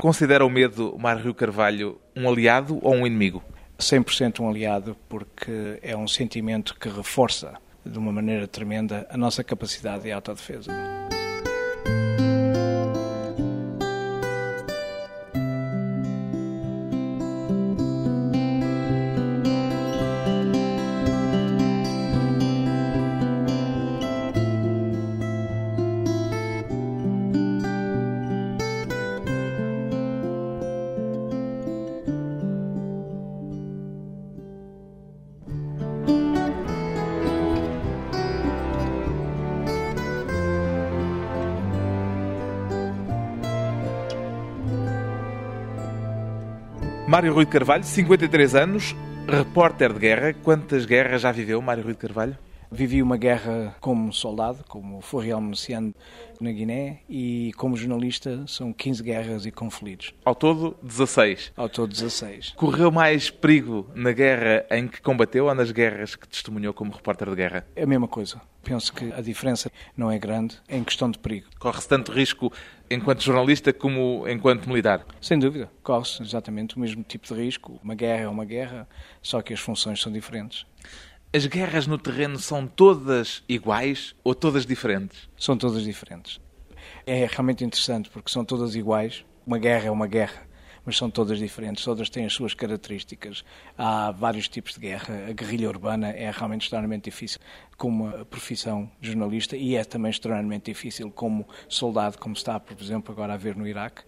Considera o medo, Mário Rio Carvalho, um aliado ou um inimigo? 100% um aliado, porque é um sentimento que reforça de uma maneira tremenda a nossa capacidade de autodefesa. Mário Rui de Carvalho, 53 anos, repórter de guerra. Quantas guerras já viveu Mário Rui de Carvalho? Vivi uma guerra como soldado, como Forreal Messiano na Guiné, e como jornalista são 15 guerras e conflitos. Ao todo, 16. Ao todo, 16. Correu mais perigo na guerra em que combateu ou nas guerras que testemunhou como repórter de guerra? É a mesma coisa. Penso que a diferença não é grande em questão de perigo. Corre-se tanto risco enquanto jornalista como enquanto militar? Sem dúvida. Corre-se exatamente o mesmo tipo de risco. Uma guerra é uma guerra, só que as funções são diferentes. As guerras no terreno são todas iguais ou todas diferentes? São todas diferentes. É realmente interessante porque são todas iguais. Uma guerra é uma guerra, mas são todas diferentes. Todas têm as suas características. Há vários tipos de guerra. A guerrilha urbana é realmente extremamente difícil como profissão jornalista e é também extremamente difícil como soldado, como está, por exemplo, agora a ver no Iraque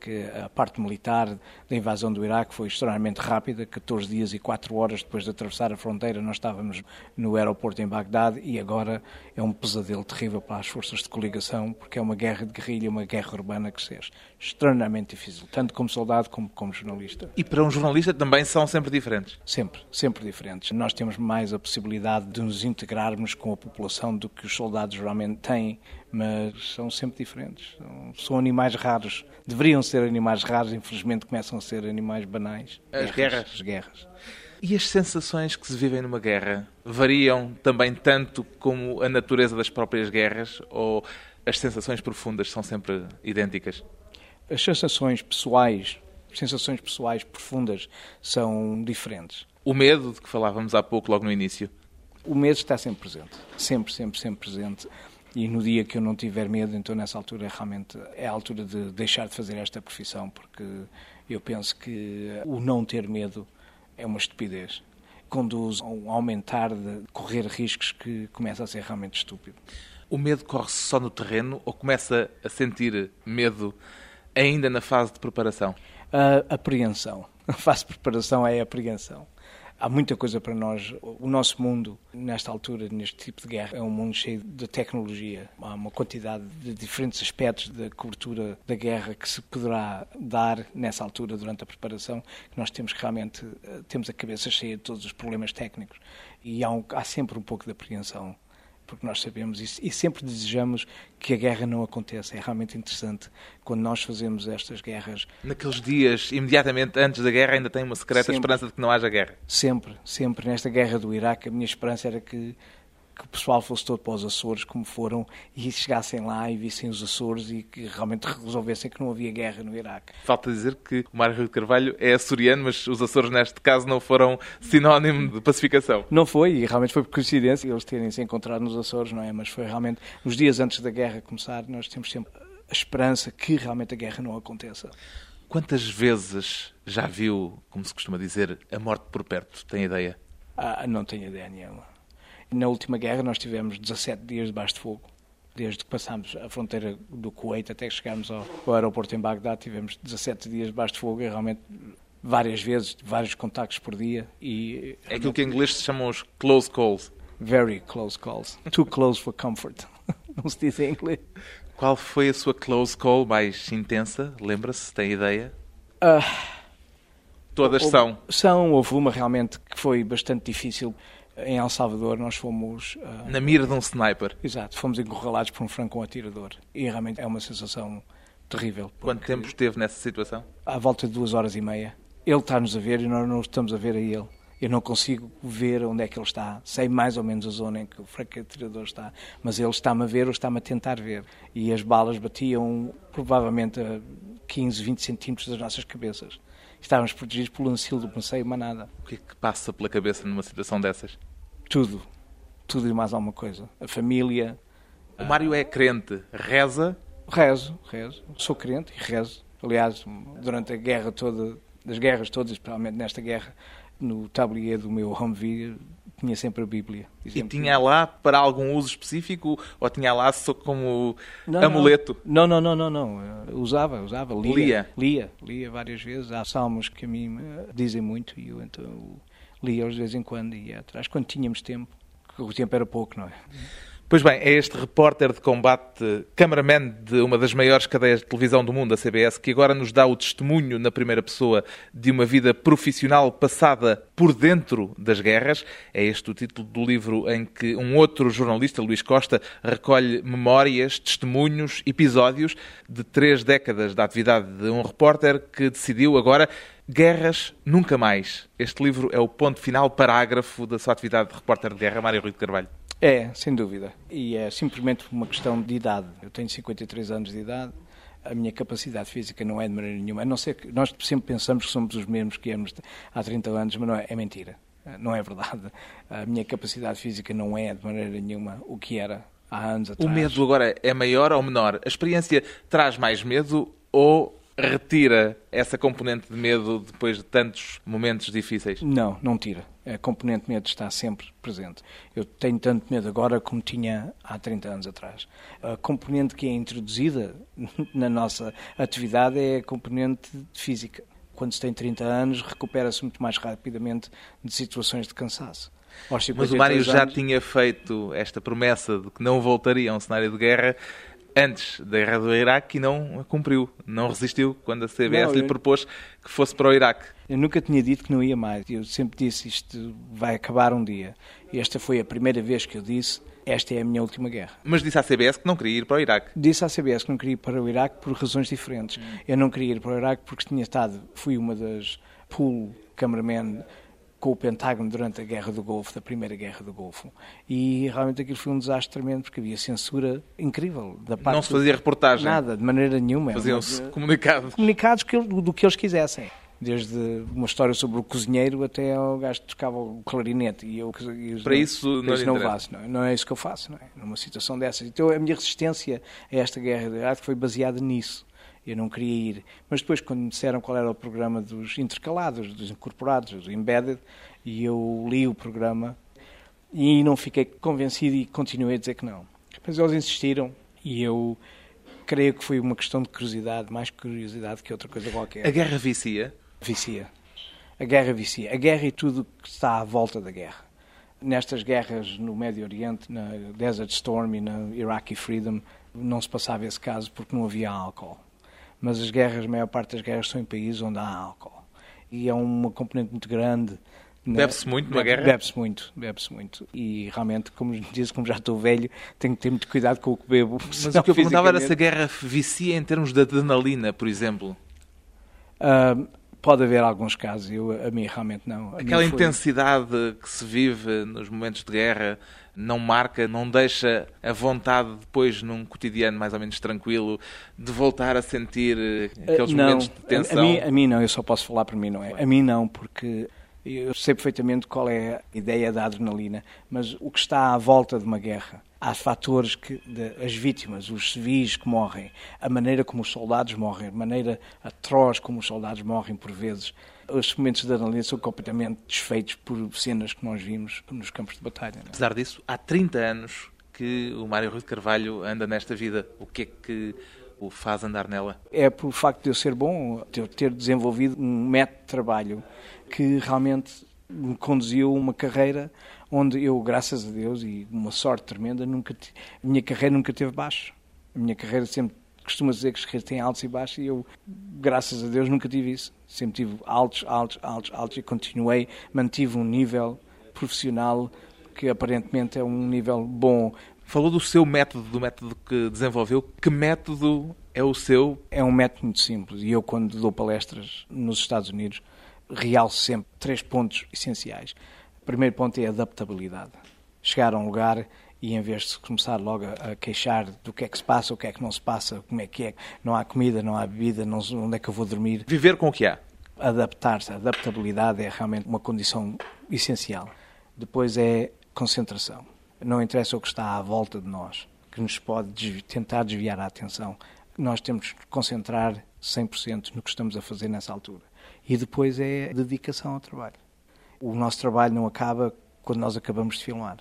que a parte militar da invasão do Iraque foi extremamente rápida, 14 dias e 4 horas depois de atravessar a fronteira nós estávamos no aeroporto em Bagdade e agora é um pesadelo terrível para as forças de coligação porque é uma guerra de guerrilha, uma guerra urbana que se é extremamente difícil, tanto como soldado como como jornalista. E para um jornalista também são sempre diferentes? Sempre, sempre diferentes. Nós temos mais a possibilidade de nos integrarmos com a população do que os soldados geralmente têm, mas são sempre diferentes. São animais raros. Deveriam ser animais raros, infelizmente começam a ser animais banais. As guerras. As guerras. E as sensações que se vivem numa guerra variam também tanto como a natureza das próprias guerras ou as sensações profundas são sempre idênticas? As sensações pessoais, sensações pessoais profundas são diferentes. O medo de que falávamos há pouco, logo no início? O medo está sempre presente. Sempre, sempre, sempre presente. E no dia que eu não tiver medo, então nessa altura é realmente é a altura de deixar de fazer esta profissão, porque eu penso que o não ter medo é uma estupidez. Conduz a um aumentar de correr riscos que começa a ser realmente estúpido. O medo corre-se só no terreno ou começa a sentir medo ainda na fase de preparação? A apreensão. A fase de preparação é a apreensão. Há muita coisa para nós. O nosso mundo, nesta altura, neste tipo de guerra, é um mundo cheio de tecnologia. Há uma quantidade de diferentes aspectos da cobertura da guerra que se poderá dar nessa altura, durante a preparação, que nós temos que realmente temos a cabeça cheia de todos os problemas técnicos. E há, um, há sempre um pouco de apreensão porque nós sabemos isso e sempre desejamos que a guerra não aconteça. É realmente interessante quando nós fazemos estas guerras. Naqueles dias, imediatamente antes da guerra, ainda tem uma secreta sempre, esperança de que não haja guerra? Sempre, sempre. Nesta guerra do Iraque, a minha esperança era que que o pessoal fosse todo para os Açores, como foram, e chegassem lá e vissem os Açores e que realmente resolvessem que não havia guerra no Iraque. Falta dizer que o Mário Rio de Carvalho é açoriano, mas os Açores, neste caso, não foram sinónimo de pacificação. Não foi, e realmente foi por coincidência eles terem se encontrado nos Açores, não é? Mas foi realmente, nos dias antes da guerra começar, nós temos sempre a esperança que realmente a guerra não aconteça. Quantas vezes já viu, como se costuma dizer, a morte por perto? Tem ideia? Ah, não tenho ideia nenhuma. Na última guerra nós tivemos 17 dias debaixo de fogo. Desde que passámos a fronteira do Kuwait até que chegámos ao, ao aeroporto em Bagdá, tivemos 17 dias debaixo de fogo e realmente várias vezes, vários contactos por dia. E, é aquilo que em inglês se chamam os close calls. Very close calls. Too close for comfort. Não se diz em inglês. Qual foi a sua close call mais intensa? Lembra-se? Tem ideia? Uh, Todas houve, são. São. Houve uma realmente que foi bastante difícil em El Salvador nós fomos... Uh, Na mira de um sniper. Exato, fomos encurralados por um franco atirador. E realmente é uma sensação terrível. Quanto tempo esteve nessa situação? À volta de duas horas e meia. Ele está-nos a ver e nós não estamos a ver a ele. Eu não consigo ver onde é que ele está. Sei mais ou menos a zona em que o franco-atirador está, mas ele está-me a ver ou está-me a tentar ver. E as balas batiam provavelmente a 15, 20 centímetros das nossas cabeças. Estávamos protegidos pelo lancil do Penseio, mas nada. O que é que passa pela cabeça numa situação dessas? Tudo. Tudo e mais alguma coisa. A família. O Mário é crente, reza? Rezo, rezo. Sou crente e rezo. Aliás, durante a guerra toda, das guerras todas, especialmente nesta guerra, no tablier do meu Humvee tinha sempre a Bíblia. E tinha lá para algum uso específico ou tinha lá só como não, amuleto? Não, não, não, não, não. Usava, usava. Lia, lia. Lia, lia várias vezes. Há salmos que a mim dizem muito e eu então lia-os de vez em quando e ia atrás, quando tínhamos tempo. Porque o tempo era pouco, não é? Pois bem, é este repórter de combate, cameraman de uma das maiores cadeias de televisão do mundo, a CBS, que agora nos dá o testemunho na primeira pessoa de uma vida profissional passada por dentro das guerras. É este o título do livro em que um outro jornalista, Luís Costa, recolhe memórias, testemunhos, episódios de três décadas da atividade de um repórter que decidiu agora Guerras Nunca Mais. Este livro é o ponto final, parágrafo da sua atividade de repórter de guerra, Mário Rui de Carvalho. É, sem dúvida. E é simplesmente uma questão de idade. Eu tenho 53 anos de idade, a minha capacidade física não é de maneira nenhuma. A não ser que nós sempre pensamos que somos os mesmos que éramos há 30 anos, mas não é, é mentira. Não é verdade. A minha capacidade física não é de maneira nenhuma o que era há anos atrás. O medo agora é maior ou menor? A experiência traz mais medo ou retira essa componente de medo depois de tantos momentos difíceis? Não, não tira. A componente medo está sempre presente. Eu tenho tanto medo agora como tinha há 30 anos atrás. A componente que é introduzida na nossa atividade é a componente física. Quando se tem 30 anos, recupera-se muito mais rapidamente de situações de cansaço. Mas o Mário já tinha feito esta promessa de que não voltaria a um cenário de guerra antes da guerra do Iraque e não a cumpriu. Não resistiu quando a CBS não, eu... lhe propôs que fosse para o Iraque. Eu nunca tinha dito que não ia mais. Eu sempre disse isto vai acabar um dia. Esta foi a primeira vez que eu disse esta é a minha última guerra. Mas disse à CBS que não queria ir para o Iraque. Disse à CBS que não queria ir para o Iraque por razões diferentes. Hum. Eu não queria ir para o Iraque porque tinha estado, fui uma das pool cameraman com o Pentágono durante a Guerra do Golfo, da Primeira Guerra do Golfo. E realmente aquilo foi um desastre tremendo, porque havia censura incrível da parte. Não se fazia reportagem? Nada, de maneira nenhuma. Faziam-se comunicados. Comunicados do, que eles quisessem desde uma história sobre o cozinheiro até ao gajo que tocava o clarinete. E eu, e para isso não, não faço, não, é? não é isso que eu faço, não é? Numa situação dessas. Então a minha resistência a esta guerra de arte foi baseada nisso. Eu não queria ir. Mas depois, quando me disseram qual era o programa dos intercalados, dos incorporados, dos embedded, e eu li o programa e não fiquei convencido e continuei a dizer que não. Mas eles insistiram e eu creio que foi uma questão de curiosidade, mais curiosidade que outra coisa qualquer. A guerra vicia? Vicia. A guerra vicia. A guerra e tudo que está à volta da guerra. Nestas guerras no Médio Oriente, na Desert Storm e na Iraqi Freedom, não se passava esse caso porque não havia álcool mas as guerras, a maior parte das guerras são em países onde há álcool. E é uma componente muito grande. Né? Bebe-se muito numa guerra? Bebe-se muito, bebe-se muito. E realmente, como disse, como já estou velho, tenho que ter muito cuidado com o que bebo. Mas o que eu perguntava era se a guerra vicia em termos de adrenalina, por exemplo. Uh, pode haver alguns casos, eu, a mim realmente não. A Aquela foi... intensidade que se vive nos momentos de guerra não marca, não deixa a vontade depois, num cotidiano mais ou menos tranquilo, de voltar a sentir eh, aqueles não, momentos de tensão? A, a, mim, a mim não, eu só posso falar para mim, não é? A mim não, porque eu sei perfeitamente qual é a ideia da adrenalina, mas o que está à volta de uma guerra, há fatores que de, as vítimas, os civis que morrem, a maneira como os soldados morrem, a maneira atroz como os soldados morrem por vezes, os momentos de adrenalina são completamente desfeitos por cenas que nós vimos nos campos de batalha. É? Apesar disso, há 30 anos que o Mário Rui de Carvalho anda nesta vida. O que é que o faz andar nela? É por facto de eu ser bom, de eu ter desenvolvido um método de trabalho que realmente me conduziu uma carreira onde eu, graças a Deus, e uma sorte tremenda, nunca a minha carreira nunca teve baixo. A minha carreira sempre costuma dizer que têm altos e baixos e eu, graças a Deus, nunca tive isso. Sempre tive altos, altos, altos, altos e continuei, mantive um nível profissional que aparentemente é um nível bom. Falou do seu método, do método que desenvolveu. Que método é o seu? É um método muito simples e eu, quando dou palestras nos Estados Unidos, realço sempre três pontos essenciais. O primeiro ponto é a adaptabilidade. Chegar a um lugar e em vez de começar logo a queixar do que é que se passa, o que é que não se passa, como é que é, não há comida, não há bebida, não, onde é que eu vou dormir. Viver com o que há. Adaptar-se, a adaptabilidade é realmente uma condição essencial. Depois é concentração. Não interessa o que está à volta de nós, que nos pode desvi tentar desviar a atenção. Nós temos que concentrar 100% no que estamos a fazer nessa altura. E depois é dedicação ao trabalho. O nosso trabalho não acaba quando nós acabamos de filmar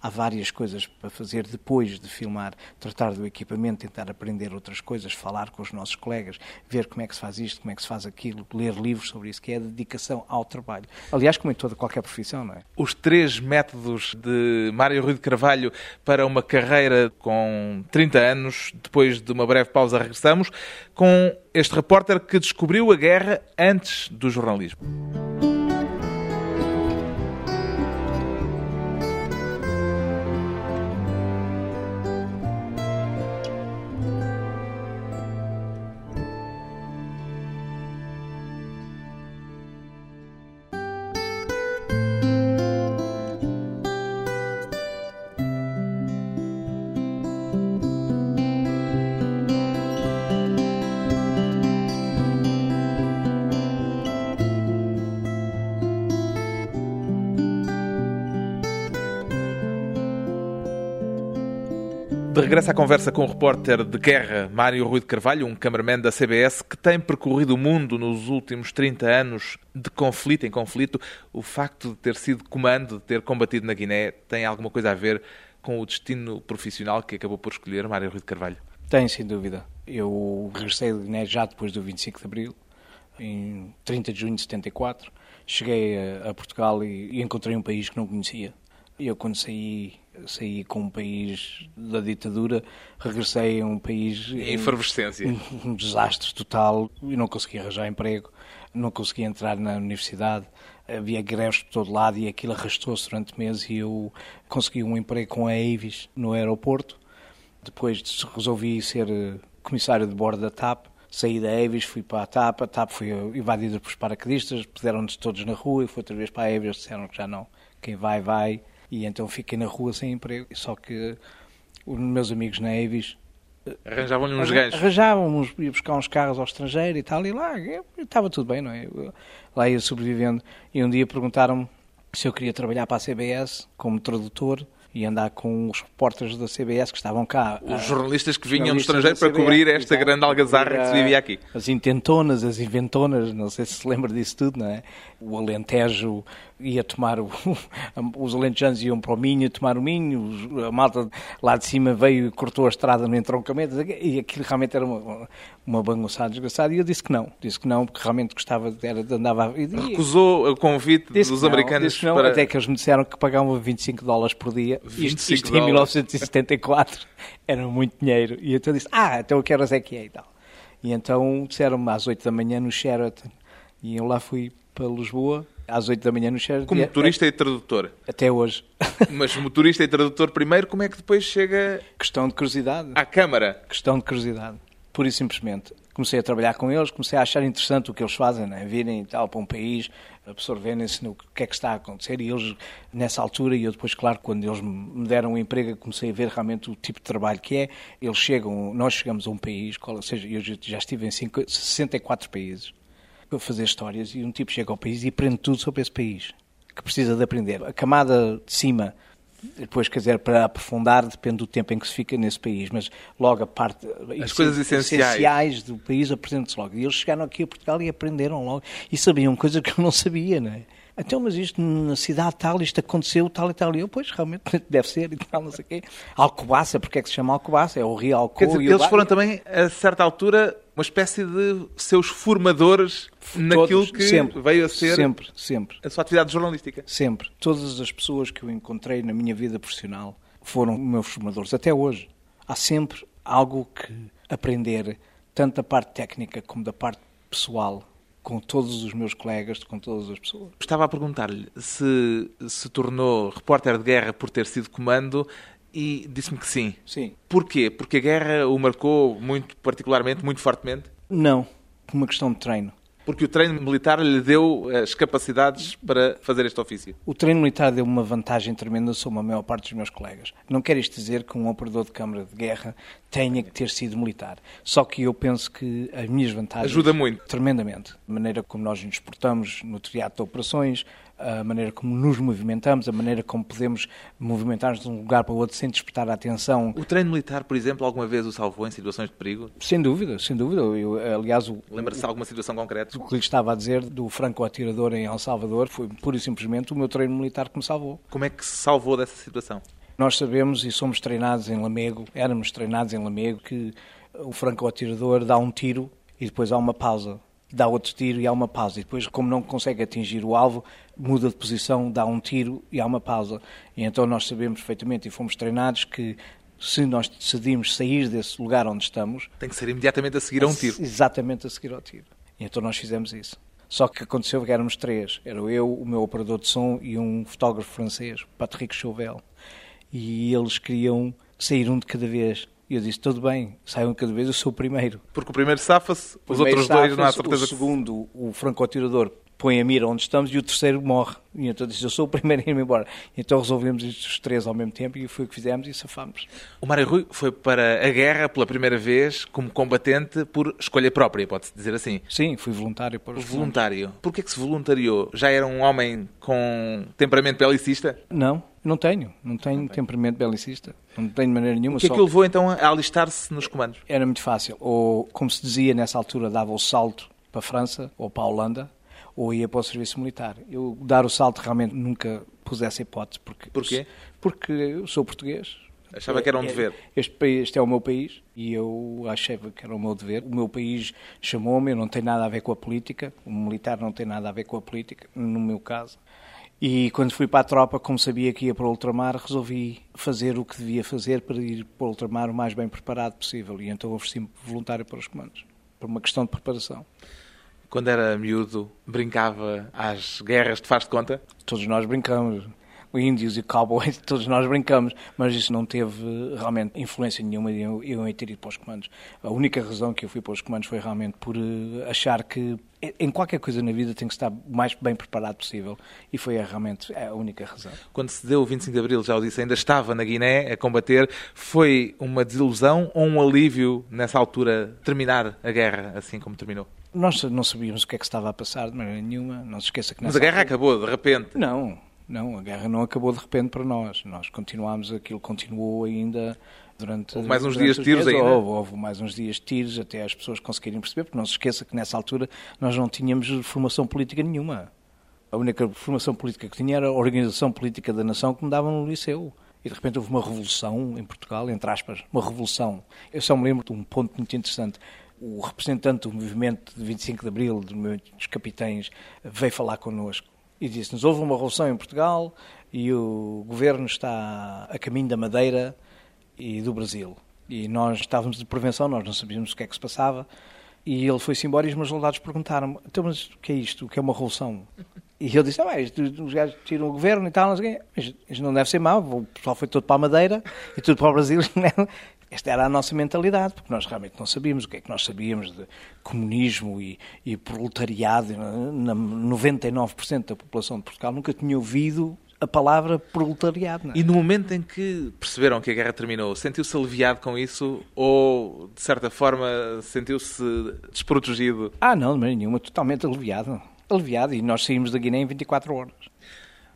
há várias coisas para fazer depois de filmar, tratar do equipamento, tentar aprender outras coisas, falar com os nossos colegas, ver como é que se faz isto, como é que se faz aquilo, ler livros sobre isso, que é a dedicação ao trabalho. Aliás, como em toda qualquer profissão, não é? Os três métodos de Mário Rui de Carvalho para uma carreira com 30 anos, depois de uma breve pausa regressamos, com este repórter que descobriu a guerra antes do jornalismo. À conversa com o repórter de guerra Mário Rui de Carvalho, um cameraman da CBS que tem percorrido o mundo nos últimos 30 anos de conflito em conflito. O facto de ter sido comando, de ter combatido na Guiné, tem alguma coisa a ver com o destino profissional que acabou por escolher Mário Rui de Carvalho? Tem, sem dúvida. Eu regressei de Guiné já depois do 25 de Abril, em 30 de junho de 74. Cheguei a, Portugal e encontrei um país que não conhecia. Eu, quando saí saí com um país da ditadura, regressei a um país em efervescência. Um, um desastre total e não conseguia arranjar emprego, não conseguia entrar na universidade, havia greves por todo lado e aquilo arrastou-se durante meses e eu consegui um emprego com a Avis no aeroporto. Depois resolvi ser eh, comissário de bordo da TAP, saí da Avis, fui para a TAP, a TAP foi invadida por paraquedistas, puderam-nos todos na rua e fui outra vez para a Avis, disseram que já não, quem vai, vai e então fiquei na rua sem emprego. Só que os meus amigos na Avis eh, Arranjavam-lhe uns ganhos. Arranjavam, ia buscar uns carros ao estrangeiro e tal, e lá estava tudo bem, não é? Lá ia sobrevivendo. E um dia perguntaram-me se eu queria trabalhar para a CBS como tradutor e andar com os repórteres da CBS que estavam cá. Os jornalistas que vinham do estrangeiro para cobrir esta grande algazarra que se vivia aqui. As intentonas, as inventonas, não sei se se lembra disso tudo, não é? O Alentejo ia tomar, o, os alentejanos iam para o Minho tomar o Minho, a malta lá de cima veio e cortou a estrada no entroncamento, e aquilo realmente era uma, uma bagunçada desgraçada, e eu disse que não, disse que não, porque realmente gostava, era, andava... E, Recusou o convite dos americanos disse não, para... Até que eles me disseram que pagavam 25 dólares por dia, 25 isto, isto em 1974 era muito dinheiro, e então eu disse, ah, então eu quero é que é e tal. E então disseram-me às 8 da manhã no Sheraton, e eu lá fui para Lisboa, às 8 da manhã no Sheraton. Como motorista e tradutor? Até hoje. Mas motorista e tradutor primeiro, como é que depois chega... Questão de curiosidade. À Câmara? Questão de curiosidade. Pura e simplesmente. Comecei a trabalhar com eles, comecei a achar interessante o que eles fazem, né? virem tal para um país, absorverem-se no que é que está a acontecer. E eles, nessa altura, e eu depois, claro, quando eles me deram um emprego, comecei a ver realmente o tipo de trabalho que é. Eles chegam, nós chegamos a um país, ou seja, eu já estive em 64 países para fazer histórias e um tipo chega ao país e aprende tudo sobre esse país, que precisa de aprender. A camada de cima, depois, quer dizer, para aprofundar, depende do tempo em que se fica nesse país, mas logo a parte... As coisas essenciais. essenciais do país apresentam-se logo. E eles chegaram aqui a Portugal e aprenderam logo. E sabiam coisas que eu não sabia, não é? Então, mas isto na cidade tal, isto aconteceu tal e tal. E eu, pois, realmente deve ser e tal, não sei o quê. Alcobaça, porque é que se chama Alcobaça? É o Rio Alcoa. Quer dizer, eles foram também, a certa altura, uma espécie de seus formadores Todos, naquilo que sempre, veio a ser sempre, sempre. a sua atividade jornalística. Sempre. Todas as pessoas que eu encontrei na minha vida profissional foram meus formadores, até hoje. Há sempre algo que aprender, tanto da parte técnica como da parte pessoal, com todos os meus colegas, com todas as pessoas. Estava a perguntar-lhe se se tornou repórter de guerra por ter sido comando e disse-me que sim. Sim. Porquê? Porque a guerra o marcou muito particularmente, muito fortemente? Não, por uma questão de treino. Porque o treino militar lhe deu as capacidades para fazer este ofício. O treino militar deu uma vantagem tremenda sobre a maior parte dos meus colegas. Não quer isto dizer que um operador de câmara de guerra tenha que ter sido militar. Só que eu penso que as minhas vantagens... Ajuda muito. Tremendamente. A maneira como nós nos portamos no teatro de operações, a maneira como nos movimentamos, a maneira como podemos movimentar-nos de um lugar para o outro sem despertar a atenção. O treino militar, por exemplo, alguma vez o salvou em situações de perigo? Sem dúvida, sem dúvida. Eu, aliás. Lembra-se de alguma situação concreta? O que lhe estava a dizer do franco-atirador em El Salvador foi pura e simplesmente o meu treino militar que me salvou. Como é que se salvou dessa situação? Nós sabemos e somos treinados em Lamego, éramos treinados em Lamego, que o franco-atirador dá um tiro e depois há uma pausa dá outro tiro e há uma pausa. E depois, como não consegue atingir o alvo, muda de posição, dá um tiro e há uma pausa. E então nós sabemos perfeitamente e fomos treinados que se nós decidimos sair desse lugar onde estamos... Tem que ser imediatamente a seguir a um tiro. Exatamente a seguir ao tiro. E então nós fizemos isso. Só que aconteceu que éramos três. Era eu, o meu operador de som e um fotógrafo francês, Patrick Chauvel. E eles queriam sair um de cada vez. E eu disse, tudo bem, saiam cada vez, eu sou o primeiro. Porque o primeiro safa-se, os outros dois não há certeza. O segundo, o franco-atirador, põe a mira onde estamos e o terceiro morre. E então disse, eu sou o primeiro a ir-me embora. Então resolvemos os três ao mesmo tempo e foi o que fizemos e safámos. O Mário Rui foi para a guerra pela primeira vez como combatente por escolha própria, pode-se dizer assim? Sim, fui voluntário para os Voluntário. Porquê que se voluntariou? Já era um homem com temperamento belicista? Não, não tenho, não tenho temperamento belicista, não tenho de maneira nenhuma. O que é que o levou então a alistar-se nos comandos? Era muito fácil, ou como se dizia nessa altura, dava o salto para a França ou para a Holanda, ou ia para o serviço militar. Eu dar o salto realmente nunca pus essa hipótese. Porque, Porquê? Porque eu sou português. Achava que era um dever. Este, país, este é o meu país e eu achava que era o meu dever. O meu país chamou-me, não tem nada a ver com a política, o militar não tem nada a ver com a política, no meu caso. E quando fui para a tropa, como sabia que ia para o ultramar, resolvi fazer o que devia fazer para ir para o ultramar o mais bem preparado possível. E então ofereci-me voluntário para os comandos, por uma questão de preparação. Quando era miúdo, brincava às guerras de faz de conta? Todos nós brincamos índios e cowboys, todos nós brincamos, mas isso não teve realmente influência nenhuma de eu, eu ter ido para os comandos. A única razão que eu fui para os comandos foi realmente por eh, achar que em qualquer coisa na vida tem que estar o mais bem preparado possível e foi realmente a única razão. Quando se deu o 25 de Abril, já o disse, ainda estava na Guiné a combater, foi uma desilusão ou um alívio nessa altura terminar a guerra assim como terminou? Nós não sabíamos o que é que estava a passar de maneira nenhuma, não se esqueça que... Mas a guerra altura... acabou de repente? Não, não, a guerra não acabou de repente para nós. Nós continuámos, aquilo continuou ainda durante. Houve mais uns dias de tiros ainda? Houve, houve, mais uns dias de tiros até as pessoas conseguirem perceber, porque não se esqueça que nessa altura nós não tínhamos formação política nenhuma. A única formação política que tinha era a Organização Política da Nação que me davam no liceu. E de repente houve uma revolução em Portugal, entre aspas, uma revolução. Eu só me lembro de um ponto muito interessante. O representante do movimento de 25 de Abril, dos capitães, veio falar connosco e disse-nos: houve uma revolução em Portugal e o governo está a caminho da Madeira e do Brasil. E nós estávamos de prevenção, nós não sabíamos o que é que se passava. E ele foi-se embora e os meus soldados perguntaram-me: então, mas o que é isto? O que é uma revolução? E ele disse: ah, os gajos tiram o governo e tal, não sei o quê. Mas isto não deve ser mau, o pessoal foi todo para a Madeira e tudo para o Brasil. Esta era a nossa mentalidade, porque nós realmente não sabíamos o que é que nós sabíamos de comunismo e, e proletariado. 99% da população de Portugal nunca tinha ouvido a palavra proletariado. É? E no momento em que perceberam que a guerra terminou, sentiu-se aliviado com isso ou, de certa forma, sentiu-se desprotegido? Ah, não, de maneira nenhuma, totalmente aliviado. Aliviado, e nós saímos da Guiné em 24 horas.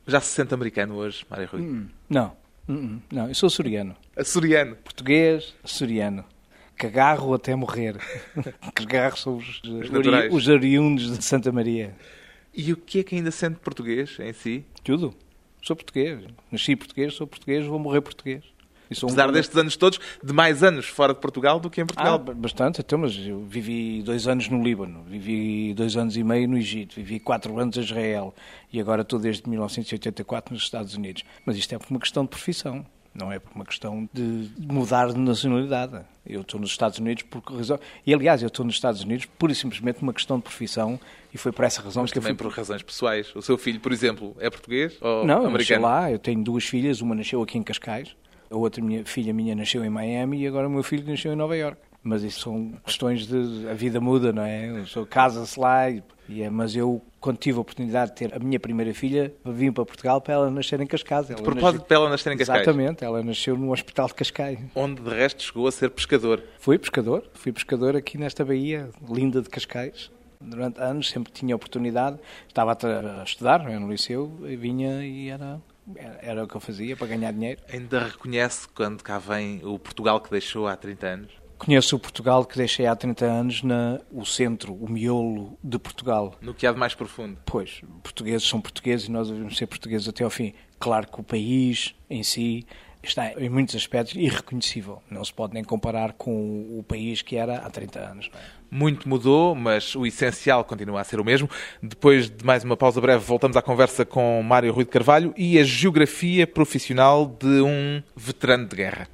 Já se sente americano hoje, Mário Rui? Hum, não. Hum, não, eu sou açoriano. Açoriano? Português, açoriano. Que agarro até morrer. que agarro são os, os, ori, os oriundos de Santa Maria. E o que é que ainda sente português em si? Tudo. Sou português. Nasci português, sou português, vou morrer português. Apesar um... destes anos todos, de mais anos fora de Portugal do que em Portugal. Ah, bastante, então, mas eu vivi dois anos no Líbano, vivi dois anos e meio no Egito, vivi quatro anos em Israel e agora estou desde 1984 nos Estados Unidos. Mas isto é por uma questão de profissão. Não é por uma questão de mudar de nacionalidade. Eu estou nos Estados Unidos por razão. E aliás, eu estou nos Estados Unidos pura e simplesmente uma questão de profissão e foi por essa razão Mas que também eu fui. por razões pessoais. O seu filho, por exemplo, é português ou Não, americano? Não, lá. Eu tenho duas filhas. Uma nasceu aqui em Cascais a outra minha, filha minha nasceu em Miami e agora o meu filho nasceu em Nova York. Mas isso são questões de. A vida muda, não é? Casa-se lá, e, e, mas eu, quando tive a oportunidade de ter a minha primeira filha, vim para Portugal para ela nascer em Cascais. Ela de propósito, nasceu... para ela nascer em Cascais? Exatamente, ela nasceu no Hospital de Cascais. Onde, de resto, chegou a ser pescador. Fui pescador, fui pescador aqui nesta baía linda de Cascais durante anos, sempre tinha oportunidade. Estava a, estudar é, no liceu, e vinha e era, era o que eu fazia para ganhar dinheiro. Ainda reconhece quando cá vem o Portugal que deixou há 30 anos? Conheço o Portugal que deixei há 30 anos, na, o centro, o miolo de Portugal. No que há de mais profundo. Pois, portugueses são portugueses e nós devemos ser portugueses até ao fim. Claro que o país em si está em muitos aspectos irreconhecível. Não se pode nem comparar com o país que era há 30 anos. É? Muito mudou, mas o essencial continua a ser o mesmo. Depois de mais uma pausa breve, voltamos à conversa com Mário Rui de Carvalho e a geografia profissional de um veterano de guerra.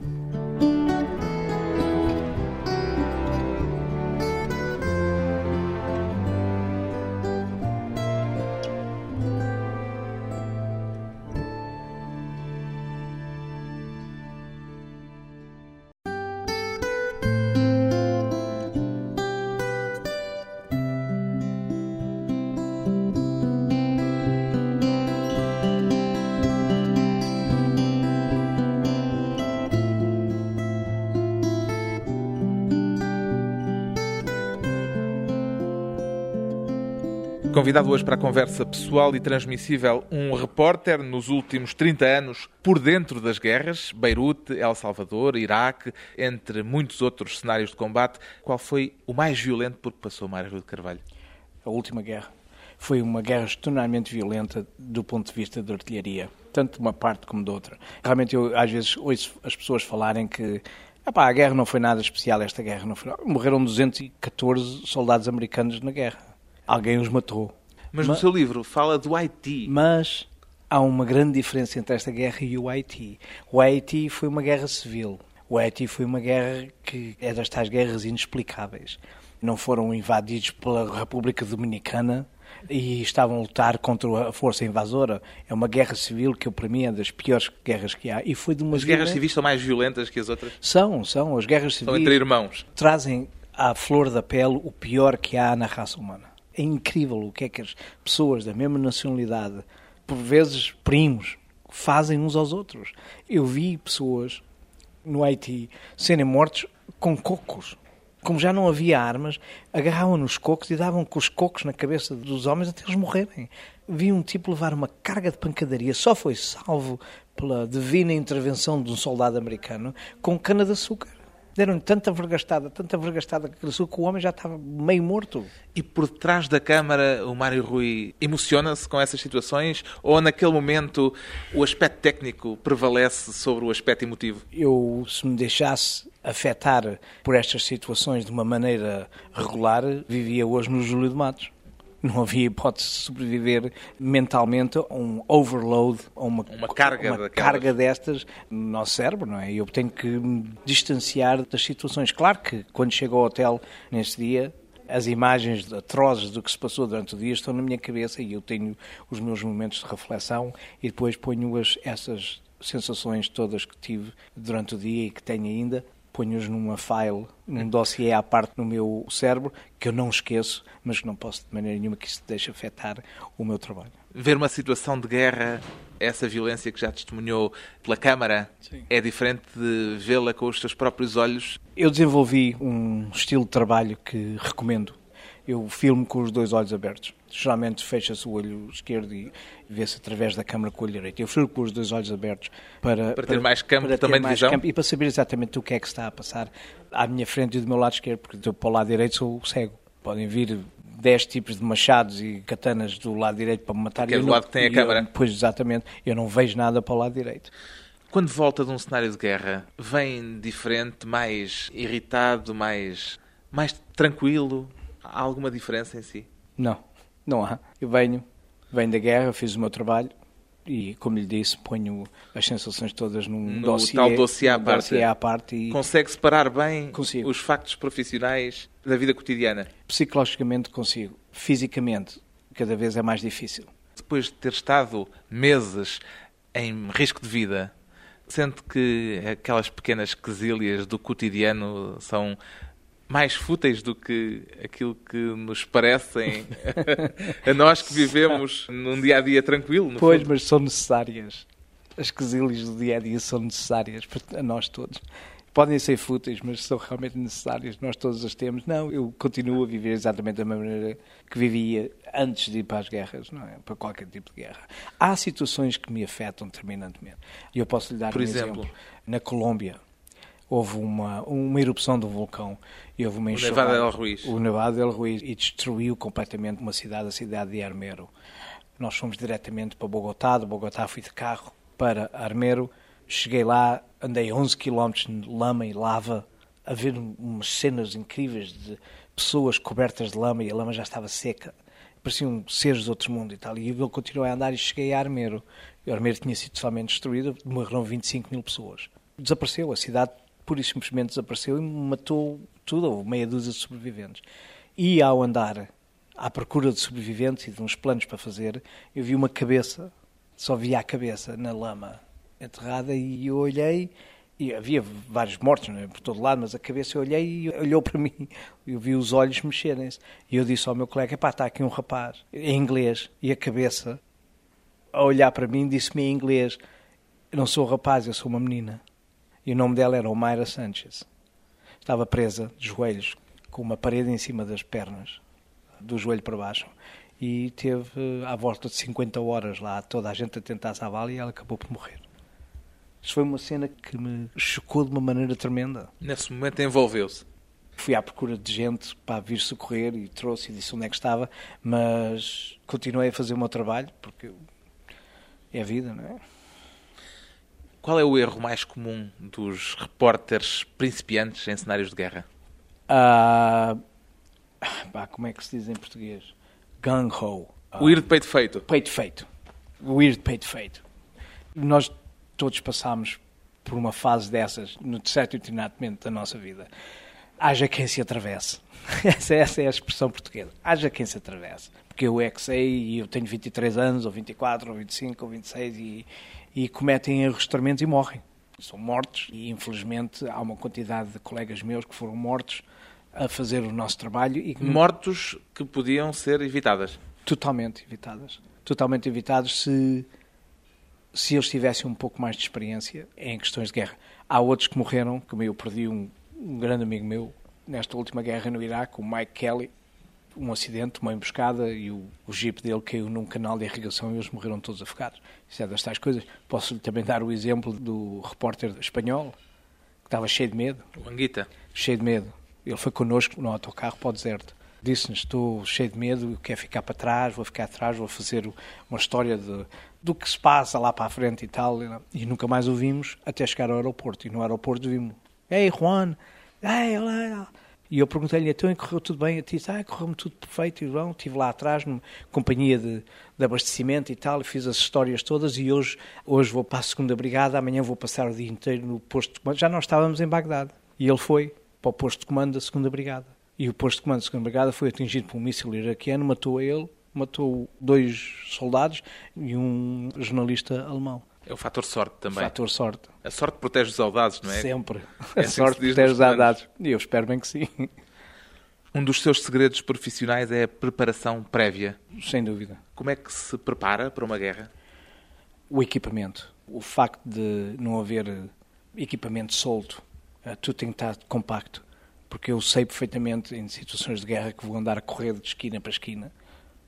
Convidado hoje para a conversa pessoal e transmissível, um repórter nos últimos 30 anos por dentro das guerras, Beirute, El Salvador, Iraque, entre muitos outros cenários de combate. Qual foi o mais violento por que passou Mário de Carvalho? A última guerra. Foi uma guerra extremamente violenta do ponto de vista da artilharia, tanto de uma parte como de outra. Realmente eu às vezes ouço as pessoas falarem que Epá, a guerra não foi nada especial, esta guerra não foi. Morreram 214 soldados americanos na guerra alguém os matou. Mas, mas no seu livro fala do Haiti. Mas há uma grande diferença entre esta guerra e o Haiti. O Haiti foi uma guerra civil. O Haiti foi uma guerra que é das tais guerras inexplicáveis. Não foram invadidos pela República Dominicana e estavam a lutar contra a força invasora. É uma guerra civil que, para mim, é das piores guerras que há. E foi de uma as guerras civis são mais violentas que as outras? São, são. As guerras civis... São entre irmãos. Trazem à flor da pele o pior que há na raça humana é incrível o que é que as pessoas da mesma nacionalidade, por vezes primos, fazem uns aos outros. Eu vi pessoas no Haiti serem mortos com cocos. Como já não havia armas, agarravam nos cocos e davam com os cocos na cabeça dos homens até eles morrerem. Vi um tipo levar uma carga de pancadaria, só foi salvo pela divina intervenção de um soldado americano com cana de açúcar deram tanta vergastada, tanta vergastada que o homem já estava meio morto. E por detrás da câmara, o Mário Rui emociona-se com essas situações ou naquele momento o aspecto técnico prevalece sobre o aspecto emotivo? Eu, se me deixasse afetar por estas situações de uma maneira regular, vivia hoje no Júlio de Matos não havia hipótese de sobreviver mentalmente a um overload, a uma, uma, carga, uma carga destas no nosso cérebro, não é? Eu tenho que me distanciar das situações. Claro que quando chego ao hotel nesse dia, as imagens atrozes do que se passou durante o dia estão na minha cabeça e eu tenho os meus momentos de reflexão e depois ponho as, essas sensações todas que tive durante o dia e que tenho ainda ponho-os numa file, num dossiê à parte no meu cérebro, que eu não esqueço, mas que não posso de maneira nenhuma que isso deixe afetar o meu trabalho. Ver uma situação de guerra, essa violência que já testemunhou pela Câmara, Sim. é diferente de vê-la com os seus próprios olhos? Eu desenvolvi um estilo de trabalho que recomendo. Eu filmo com os dois olhos abertos geralmente fecha-se o olho esquerdo e vê-se através da câmara com o olho direito. Eu fui com os dois olhos abertos para, para ter para, mais campo também de visão campo, e para saber exatamente o que é que está a passar à minha frente e do meu lado esquerdo, porque eu, para o lado direito sou cego. Podem vir 10 tipos de machados e katanas do lado direito para me matar. Que é do lado que tem a câmara. pois, exatamente. Eu não vejo nada para o lado direito. Quando volta de um cenário de guerra, vem diferente, mais irritado, mais, mais tranquilo? Há alguma diferença em si? Não. Não há. Eu venho, venho da guerra, fiz o meu trabalho e, como lhe disse, ponho as sensações todas num no dossiê, tal dossiê à, parte. Dossiê à parte e... Consegue separar bem consigo. os factos profissionais da vida cotidiana? Psicologicamente consigo. Fisicamente, cada vez é mais difícil. Depois de ter estado meses em risco de vida, sente que aquelas pequenas quesílias do cotidiano são mais fúteis do que aquilo que nos parecem a nós que vivemos num dia a dia tranquilo. pois, fundo. mas são necessárias. As quesilhas do dia a dia são necessárias a nós todos. Podem ser fúteis, mas são realmente necessárias. Nós todos as temos. Não, eu continuo a viver exatamente da mesma maneira que vivia antes de ir para as guerras, não é? Para qualquer tipo de guerra. Há situações que me afetam terminantemente. E eu posso lhe dar Por um exemplo? exemplo. Na Colômbia, houve uma, uma erupção do vulcão e houve uma O enxurrada. Nevado del Ruiz. O Nevado del Ruiz e destruiu completamente uma cidade, a cidade de Armero. Nós fomos diretamente para Bogotá, de Bogotá fui de carro para Armero, cheguei lá, andei 11 km de lama e lava, a ver umas cenas incríveis de pessoas cobertas de lama e a lama já estava seca. Pareciam seres de outro mundo e tal. E eu continuei a andar e cheguei a Armero. E Armero tinha sido totalmente destruída, morreram 25 mil pessoas. Desapareceu, a cidade pura e simplesmente desapareceu e matou tudo, houve meia dúzia de sobreviventes. E ao andar à procura de sobreviventes e de uns planos para fazer, eu vi uma cabeça, só via a cabeça na lama enterrada e eu olhei e havia vários mortos não é, por todo lado, mas a cabeça eu olhei e olhou para mim. Eu vi os olhos mexerem-se. E eu disse ao meu colega: pá, está aqui um rapaz, em inglês, e a cabeça, a olhar para mim, disse-me em inglês: Eu não sou um rapaz, eu sou uma menina. E o nome dela era Omaira Sanchez. Estava presa de joelhos, com uma parede em cima das pernas, do joelho para baixo. E teve à volta de 50 horas lá, toda a gente a tentar salvá-la e ela acabou por morrer. Isto foi uma cena que me chocou de uma maneira tremenda. Nesse momento envolveu-se. Fui à procura de gente para vir socorrer e trouxe e disse onde é que estava, mas continuei a fazer o meu trabalho, porque é a vida, não é? Qual é o erro mais comum dos repórteres principiantes em cenários de guerra? Ah, pá, como é que se diz em português? Gung-ho. O ir de peito feito. Peito feito. O ir de peito feito. Nós todos passámos por uma fase dessas, no certo e determinado da nossa vida. Haja quem se atravesse. Essa, essa é a expressão portuguesa. Haja quem se atravesse. Porque eu é que sei, e eu tenho 23 anos, ou 24, ou 25, ou 26, e, e cometem erros tremendos e morrem. São mortos, e infelizmente há uma quantidade de colegas meus que foram mortos a fazer o nosso trabalho e que Mortos que podiam ser evitadas. totalmente evitadas. Totalmente evitados se, se eles tivessem um pouco mais de experiência em questões de guerra. Há outros que morreram, como eu perdi um, um grande amigo meu nesta última guerra no Iraque, o Mike Kelly, um acidente, uma emboscada e o, o jeep dele caiu num canal de irrigação e eles morreram todos afogados. Isso é das tais coisas. Posso também dar o exemplo do repórter espanhol, que estava cheio de medo, O Anguita. cheio de medo. Ele foi connosco no autocarro para o deserto. Disse-nos: Estou cheio de medo, quero ficar para trás, vou ficar atrás, vou fazer uma história de, do que se passa lá para a frente e tal. E nunca mais o vimos até chegar ao aeroporto. E no aeroporto vimos: Ei, Juan, ei, olá. E eu perguntei-lhe: Então, correu tudo bem? Ele disse: Ah, correu-me tudo perfeito, irmão. Estive lá atrás, numa companhia de, de abastecimento e tal, e fiz as histórias todas. E hoje, hoje vou para a segunda brigada, amanhã vou passar o dia inteiro no posto de comando. Já nós estávamos em Bagdade. E ele foi para o posto de comando da segunda brigada. E o posto de comando da segunda brigada foi atingido por um míssil iraquiano, matou ele, matou dois soldados e um jornalista alemão. É o fator sorte também. Fator sorte. A sorte protege os audados, não é? Sempre. É a assim que sorte protege os dados. E eu espero bem que sim. Um dos seus segredos profissionais é a preparação prévia. Sem dúvida. Como é que se prepara para uma guerra? O equipamento. O facto de não haver eh, equipamento solto, eh, tudo tem que estar compacto. Porque eu sei perfeitamente, em situações de guerra, que vou andar a correr de esquina para esquina,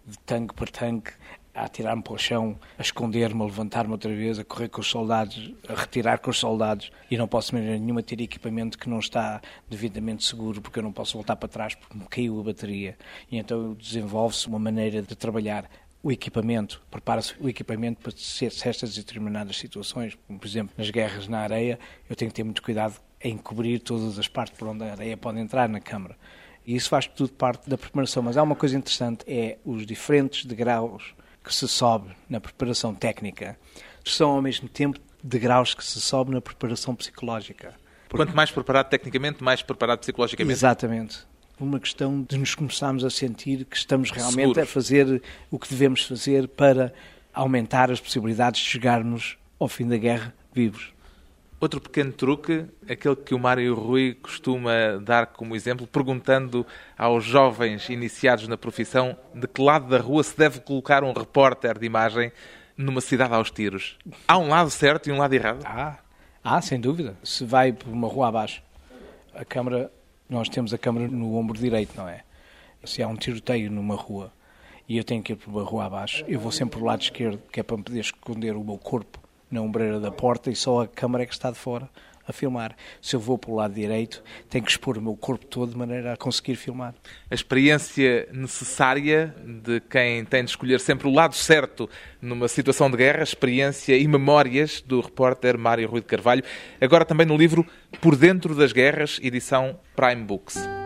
de tanque para tanque, a atirar-me para o chão, a esconder-me, a levantar-me outra vez, a correr com os soldados, a retirar com os soldados, e não posso de maneira nenhuma ter equipamento que não está devidamente seguro, porque eu não posso voltar para trás porque me caiu a bateria. E então desenvolve-se uma maneira de trabalhar o equipamento, prepara-se o equipamento para certas determinadas situações, como por exemplo nas guerras na areia, eu tenho que ter muito cuidado em cobrir todas as partes por onde a areia pode entrar na câmara. E isso faz tudo parte da preparação. Mas há uma coisa interessante, é os diferentes degraus que se sobe na preparação técnica são ao mesmo tempo degraus que se sobe na preparação psicológica. Quanto mais preparado tecnicamente, mais preparado psicologicamente. Exatamente. Uma questão de nos começarmos a sentir que estamos realmente Seguros. a fazer o que devemos fazer para aumentar as possibilidades de chegarmos ao fim da guerra vivos. Outro pequeno truque, aquele que o Mário Rui costuma dar como exemplo, perguntando aos jovens iniciados na profissão de que lado da rua se deve colocar um repórter de imagem numa cidade aos tiros. Há um lado certo e um lado errado? Há, há sem dúvida. Se vai por uma rua abaixo, a câmara, nós temos a câmara no ombro direito, não é? Se há um tiroteio numa rua e eu tenho que ir por uma rua abaixo, eu vou sempre para o lado esquerdo, que é para me poder esconder o meu corpo na ombreira da porta e só a câmara é que está de fora a filmar. Se eu vou para o lado direito, tenho que expor o meu corpo todo de maneira a conseguir filmar. A experiência necessária de quem tem de escolher sempre o lado certo numa situação de guerra, experiência e memórias do repórter Mário Rui de Carvalho, agora também no livro Por Dentro das Guerras, edição Prime Books.